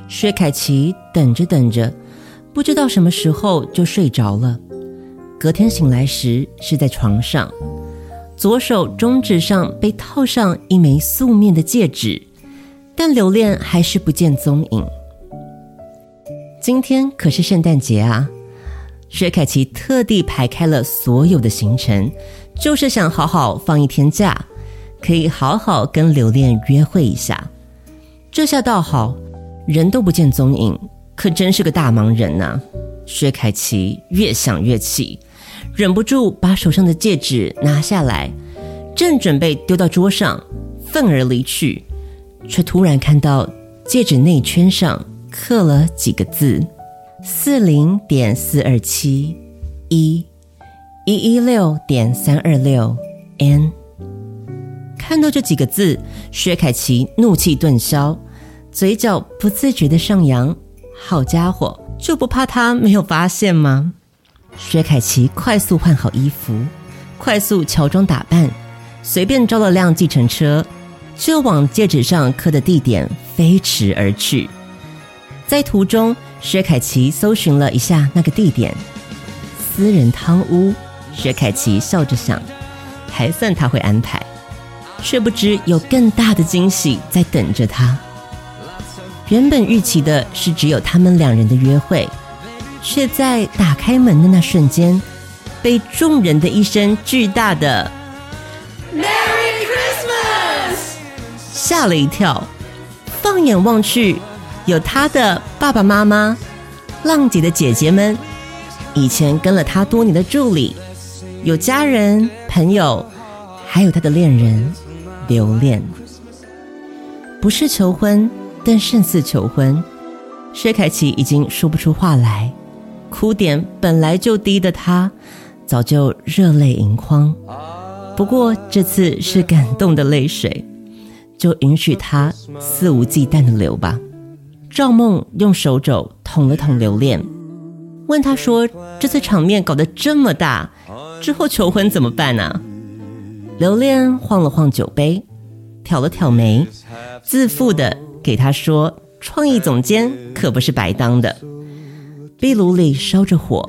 薛凯琪等着等着，不知道什么时候就睡着了。隔天醒来时是在床上，左手中指上被套上一枚素面的戒指，但留恋还是不见踪影。今天可是圣诞节啊！薛凯琪特地排开了所有的行程，就是想好好放一天假，可以好好跟留恋约会一下。这下倒好，人都不见踪影，可真是个大忙人呐、薛凯琪越想越气。忍不住把手上的戒指拿下来，正准备丢到桌上，愤而离去，却突然看到戒指内圈上刻了几个字：四零点四二七一一一六点三二六 N。看到这几个字，薛凯琪怒气顿消，嘴角不自觉的上扬。好家伙，就不怕他没有发现吗？薛凯琪快速换好衣服，快速乔装打扮，随便招了辆计程车，就往戒指上刻的地点飞驰而去。在途中，薛凯琪搜寻了一下那个地点——私人汤屋。薛凯琪笑着想，还算他会安排，却不知有更大的惊喜在等着他。原本预期的是只有他们两人的约会，却在打开门的那瞬间，被众人的一声巨大的 “Merry Christmas” 吓了一跳。放眼望去，有他的爸爸妈妈、浪姐的姐姐们，以前跟了他多年的助理，有家人、朋友，还有他的恋人留恋。不是求婚。但胜似求婚，薛凯琪已经说不出话来，哭点本来就低的他，早就热泪盈眶。不过这次是感动的泪水，就允许他肆无忌惮的流吧。赵梦用手肘捅了捅留恋，问他说：“这次场面搞得这么大，之后求婚怎么办呢、啊？”留恋晃了晃酒杯，挑了挑眉，自负的。给他说：“创意总监可不是白当的。”壁炉里烧着火，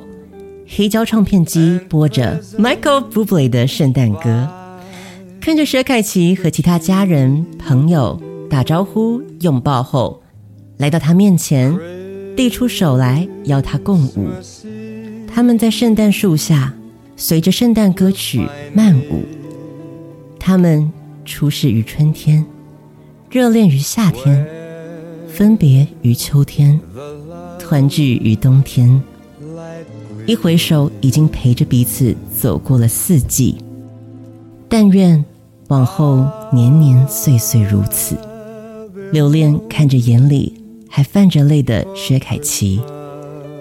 黑胶唱片机播着 Michael Bublé 的圣诞歌。看着薛凯琪和其他家人朋友打招呼拥抱后，来到他面前，递出手来邀他共舞。他们在圣诞树下随着圣诞歌曲慢舞。他们出世于春天。热恋于夏天，分别于秋天，团聚于冬天。一回首，已经陪着彼此走过了四季。但愿往后年年岁岁如此。留恋看着眼里还泛着泪的薛凯琪，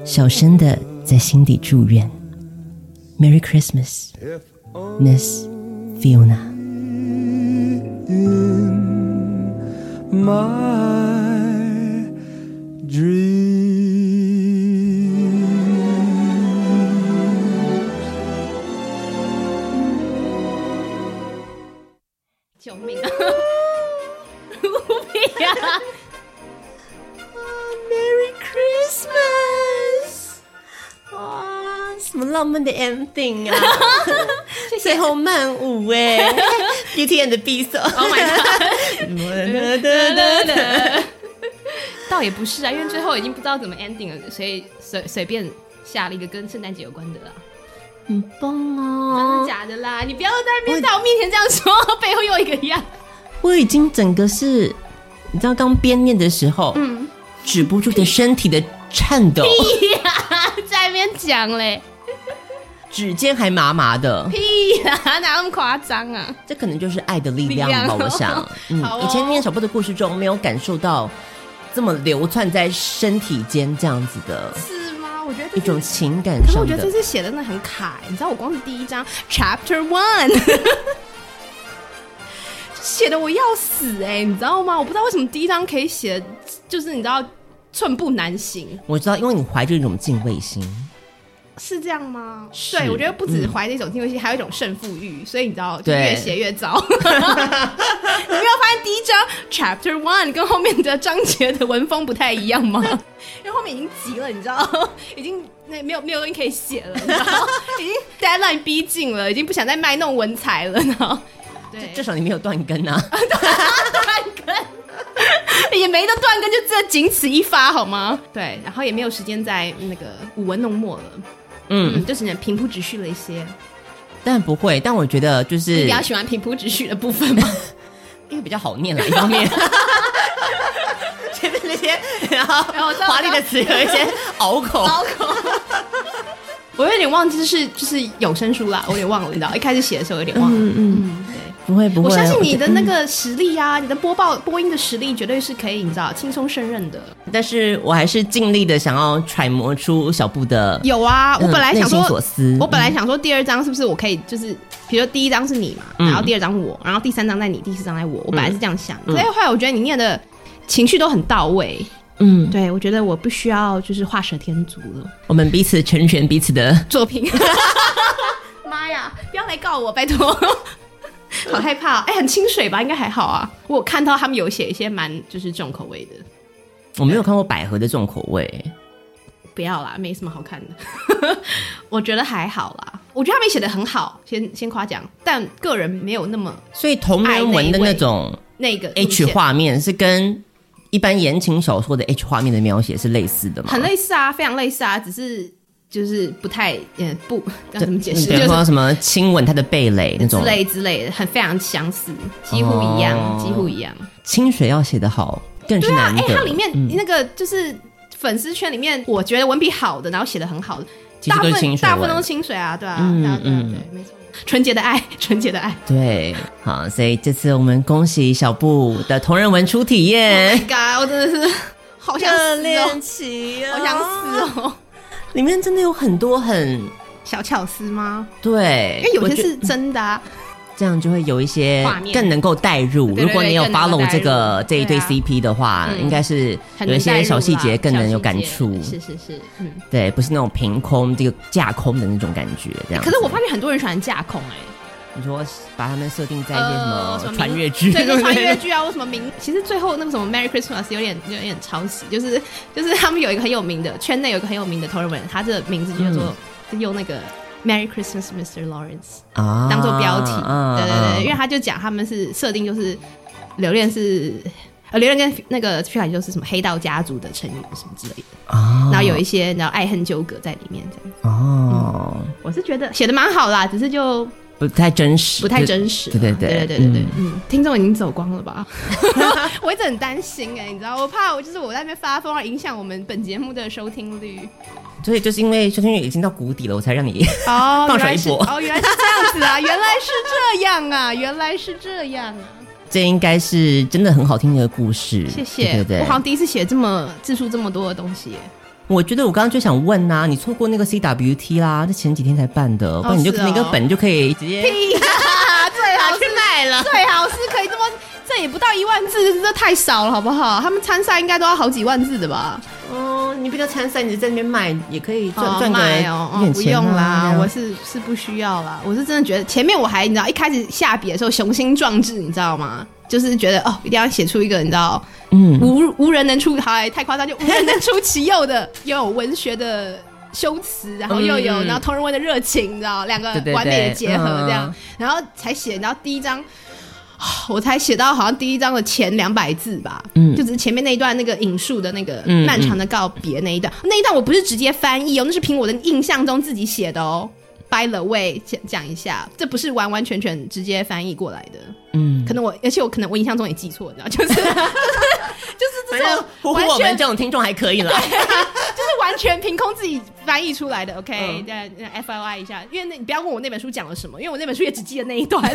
小声的在心底祝愿：Merry Christmas，Miss Fiona。My dreams。救命啊！无比呀！Merry Christmas！哇，什么浪漫的 ending 啊！最后慢舞哎 ，Beauty and the Beast！Oh my god！*laughs* *laughs* 倒也不是啊，因为最后已经不知道怎么 ending 了，所以随随便下了一个跟圣诞节有关的啦。很棒啊！真的假的啦？你不要在面在我面前这样说，*laughs* 背后又一个样。我已经整个是，你知道刚编念的时候，嗯，止不住的身体的颤抖。啊，在那边讲嘞。指尖还麻麻的，屁呀、啊，哪那么夸张啊？这可能就是爱的力量吧，我想。*laughs* 嗯，哦、以前念小波的故事中，没有感受到这么流窜在身体间这样子的，是吗？我觉得一种情感上的。可是我觉得这次写的那很卡，你知道，我光是第一章 Chapter One，*laughs* 写的我要死哎、欸，你知道吗？我不知道为什么第一章可以写，就是你知道寸步难行。我知道，因为你怀着一种敬畏心。是这样吗？对，我觉得不止怀着一种敬畏心，嗯、还有一种胜负欲，所以你知道，就越写越糟。*laughs* 你没有发现第一章 Chapter One 跟后面的章节的文风不太一样吗？*laughs* 因为后面已经急了，你知道，*laughs* 已经那没有没有东西可以写了，你知道，已经 deadline 逼近了，已经不想再卖弄文采了，然后对，至少你没有断根啊，断根。也没得断根，就这仅此一发好吗？对，然后也没有时间再那个舞文弄墨了。嗯，嗯，就只能平铺直叙了一些，但不会。但我觉得就是你比较喜欢平铺直叙的部分吗？*laughs* 因为比较好念了，一方面 *laughs* 前面那些然后华丽的词有一些拗口，*laughs* 拗口。我有点忘记是就是有声书啦，我有点忘了，你知道，一开始写的时候有点忘了。嗯嗯。不会不会，我相信你的那个实力呀、啊，嗯、你的播报播音的实力绝对是可以，你知道轻松胜任的。但是我还是尽力的想要揣摩出小布的有啊，我本来想说，我本来想说第二章是不是我可以就是，比如说第一章是你嘛，然后第二章我，然后第三章在你，第四章在我，我本来是这样想。所以后来我觉得你念的情绪都很到位，嗯，对我觉得我不需要就是画蛇添足了，我们彼此成全彼此的作品。*laughs* 妈呀，不要来告我，拜托。好害怕、哦。哎、欸，很清水吧？应该还好啊。我有看到他们有写一些蛮就是重口味的。我没有看过百合的重口味。不要啦，没什么好看的。*laughs* 我觉得还好啦。我觉得他们写的很好，先先夸奖。但个人没有那么。所以同人文的那种那个 H 画面是跟一般言情小说的 H 画面的描写是类似的吗？很类似啊，非常类似啊，只是。就是不太嗯不要怎么解释，就是说什么亲吻他的蓓蕾那种之类之类的，很非常相似，几乎一样，哦、几乎一样。清水要写得好更是难的。哎、欸，它里面那个就是粉丝圈里面，我觉得文笔好的，然后写得很好的，其实都是清水，大部分都是清水啊，对啊，嗯嗯，没错，纯洁的爱，纯洁的爱，对，好，所以这次我们恭喜小布的同人文初体验。Oh my God，我真的是好想死哦，好想死哦。里面真的有很多很小巧思吗？对，因为有些是真的啊，这样就会有一些更能够代入。如果你有 follow 这个这一对 CP 的话，应该是有一些小细节更能有感触。是是是，嗯，对，不是那种凭空这个架空的那种感觉。这样，可是我发现很多人喜欢架空哎。你说把他们设定在一些什么穿越剧？对，穿越剧啊，为什么名？其实最后那个什么 Merry Christmas 有点有点抄袭，就是就是他们有一个很有名的圈内有一个很有名的同人文，他这个名字就叫做、嗯、用那个 Merry Christmas Mr. Lawrence 啊当做标题，啊、对对对，啊、因为他就讲他们是设定就是留恋是呃留恋跟那个皮卡丘是什么黑道家族的成员什么之类的啊，然后有一些然后爱恨纠葛在里面这样哦、嗯，我是觉得写的蛮好啦，只是就。不太真实，不太真实。对对对对对对对，嗯，听众已经走光了吧？*laughs* *laughs* 我一直很担心哎，你知道，我怕我就是我在那边发疯而影响我们本节目的收听率。所以就是因为收听率已经到谷底了，我才让你 *laughs* 哦放水一波。哦，原来是这样子啊，原来是这样啊，原来是这样啊。这应该是真的很好听的故事。谢谢，对对，我好像第一次写这么字数这么多的东西。我觉得我刚刚就想问呐、啊，你错过那个 CWT 啦，这前几天才办的，哦、不然你就那个本就可以直接，*laughs* 最好是卖了，最好是可以这么，这也不到一万字，这太少了，好不好？他们参赛应该都要好几万字的吧？哦，你不要参赛，你在那边卖也可以赚赚个哦，哦，不用啦，我是是不需要啦，我是真的觉得前面我还你知道一开始下笔的时候雄心壮志，你知道吗？就是觉得哦，一定要写出一个你知道，嗯，无无人能出，还太夸张，就无人能出其右的，又 *laughs* 有文学的修辞，然后又有、嗯、然后同人文的热情，你知道，两个完美的结合这样，对对对，然后才写，然后第一章，我才写到好像第一章的前两百字吧，嗯，就只是前面那一段那个引述的那个漫长的告别那一段，嗯嗯、那一段我不是直接翻译哦，那是凭我的印象中自己写的哦。By the way，讲讲一下，这不是完完全全直接翻译过来的。嗯，可能我，而且我可能我印象中也记错，你知道，就是就是就是这种完全我们这种听众还可以了，就是完全凭空自己翻译出来的。OK，对、嗯、F L I 一下，因为那你不要问我那本书讲了什么，因为我那本书也只记得那一段。*laughs*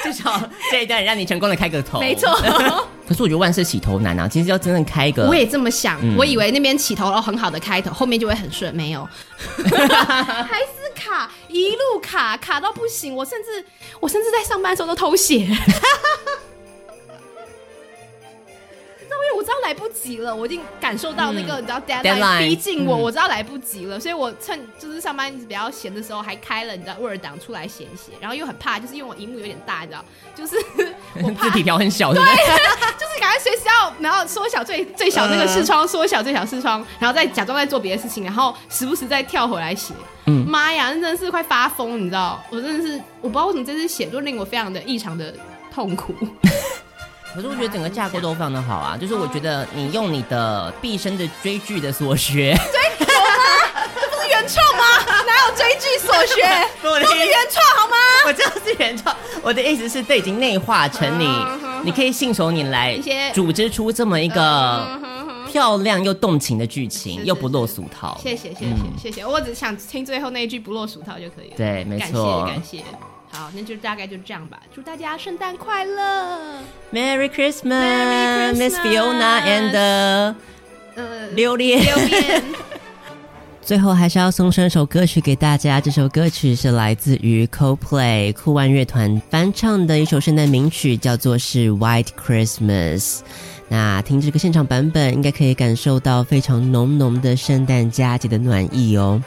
*laughs* 至少这一段让你成功的开个头，没错。*laughs* 可是我觉得万事起头难啊，其实要真正开一个，我也这么想。嗯、我以为那边起头了很好的开头，后面就会很顺，没有，*laughs* 还是卡，一路卡卡到不行。我甚至我甚至在上班的时候都偷写。因为我知道来不及了，我已经感受到那个、嗯、你知道 deadline 逼近我，嗯、我知道来不及了，所以我趁就是上班比较闲的时候，还开了你知道 Word 档出来写一写，然后又很怕，就是因为我荧幕有点大，你知道，就是 *laughs* 我怕字体条很小，对，*laughs* 就是感觉随时要然后缩小最最小那个视窗，缩小最小视窗，然后再假装在做别的事情，然后时不时再跳回来写。嗯，妈呀，那真的是快发疯，你知道，我真的是我不知道为什么这次写就令我非常的异常的痛苦。*laughs* 可是我觉得整个架构都非常的好啊，就是我觉得你用你的毕生的追剧的所学，追有吗？这不是原创吗？哪有追剧所学？*laughs* 都是原创好吗？*laughs* 我知道是原创，我的意思是这已经内化成你，你可以信手拈来，组织出这么一个漂亮又动情的剧情，又不落俗套。谢谢谢谢谢谢，我只想听最后那一句不落俗套就可以了。对，没错，感谢。好，那就大概就这样吧。祝大家圣诞快乐，Merry Christmas，Miss Fiona and 呃榴莲。榴莲。*laughs* 最后还是要送上一首歌曲给大家，这首歌曲是来自于 Coldplay 酷玩乐团翻唱的一首圣诞名曲，叫做是 White Christmas。那听这个现场版本，应该可以感受到非常浓浓的圣诞佳节的暖意哦。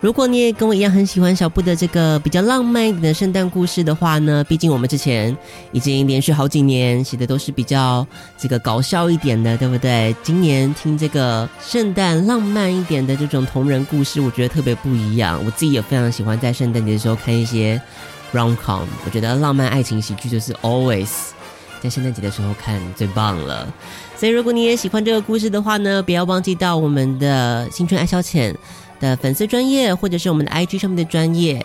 如果你也跟我一样很喜欢小布的这个比较浪漫一点的圣诞故事的话呢，毕竟我们之前已经连续好几年写的都是比较这个搞笑一点的，对不对？今年听这个圣诞浪漫一点的这种同人故事，我觉得特别不一样。我自己也非常喜欢在圣诞节的时候看一些 rom-com，我觉得浪漫爱情喜剧就是 always 在圣诞节的时候看最棒了。所以如果你也喜欢这个故事的话呢，不要忘记到我们的新春爱消遣的粉丝专业，或者是我们的 IG 上面的专业，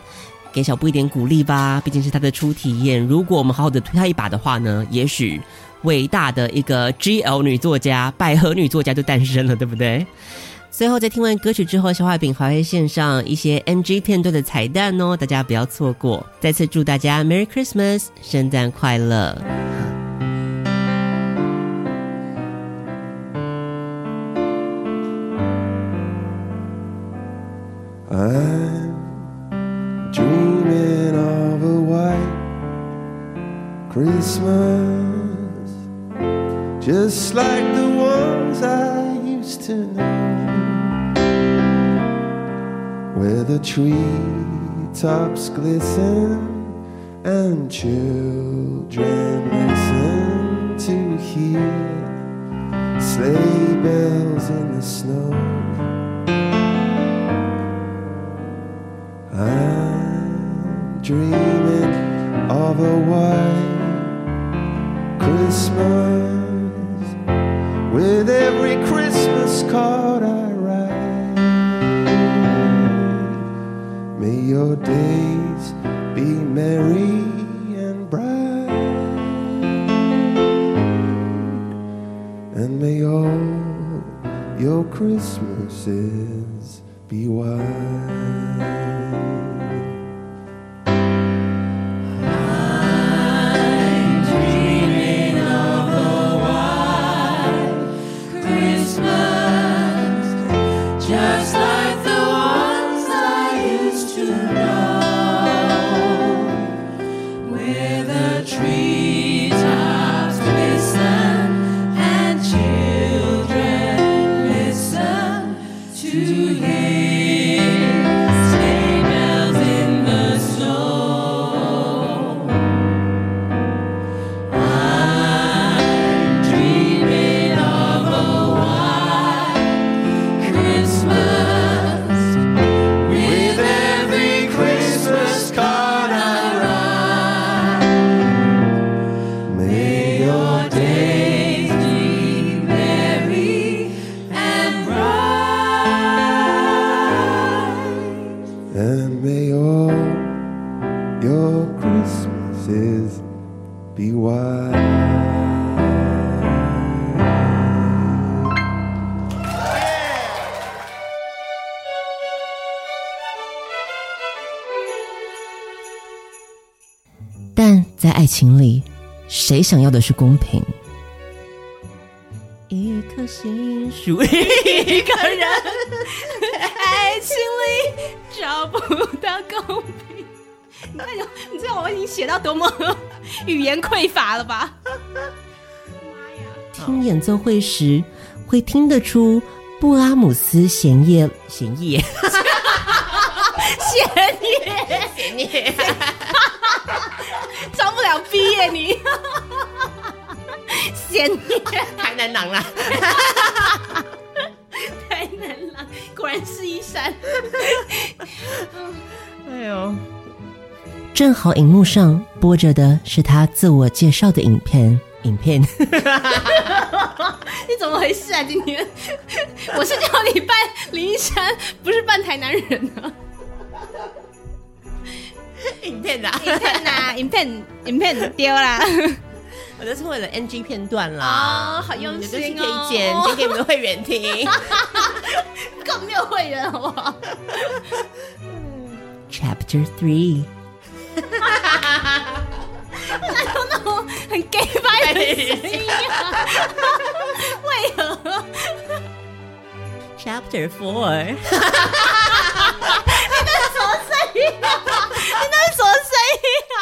给小布一点鼓励吧。毕竟是他的初体验，如果我们好好的推他一把的话呢，也许伟大的一个 GL 女作家、百合女作家就诞生了，对不对？最后在听完歌曲之后，小画饼还会献上一些 NG 片段的彩蛋哦，大家不要错过。再次祝大家 Merry Christmas，圣诞快乐！I'm dreaming of a white Christmas, just like the ones I used to know, where the treetops glisten and children listen to hear sleigh bells in the snow. Dreaming of a white Christmas with every Christmas card I write. May your days be merry and bright, and may all your Christmases be white. Be white. 但在爱情里，谁想要的是公平？一颗心属于一个人，*laughs* 爱情里找不到公平。你看，你知道我已经写到多么语言匮乏了吧？*laughs* 听演奏会时会听得出布拉姆斯弦乐弦乐弦乐，弦乐，*laughs* 装不了毕业你，弦乐太难囊了。太难了，*laughs* 果然是一山。哎呦，正好荧幕上播着的是他自我介绍的影片，影片。*laughs* 你怎么回事啊？今天 *laughs* 我是叫你扮林一山，不是扮台南人 *laughs* 啊。影片啊，影片呐，影片影片丢啦。我这是为了 NG 片段啦，啊好用有心东西可以哦剪，剪给你们的会员听。更没有会员，好不好？Chapter Three，哈哈哈哈哈！还有那种很 gay 白痴，为何？Chapter Four，哈哈哈哈哈！你在说谁呀？你在说谁呀？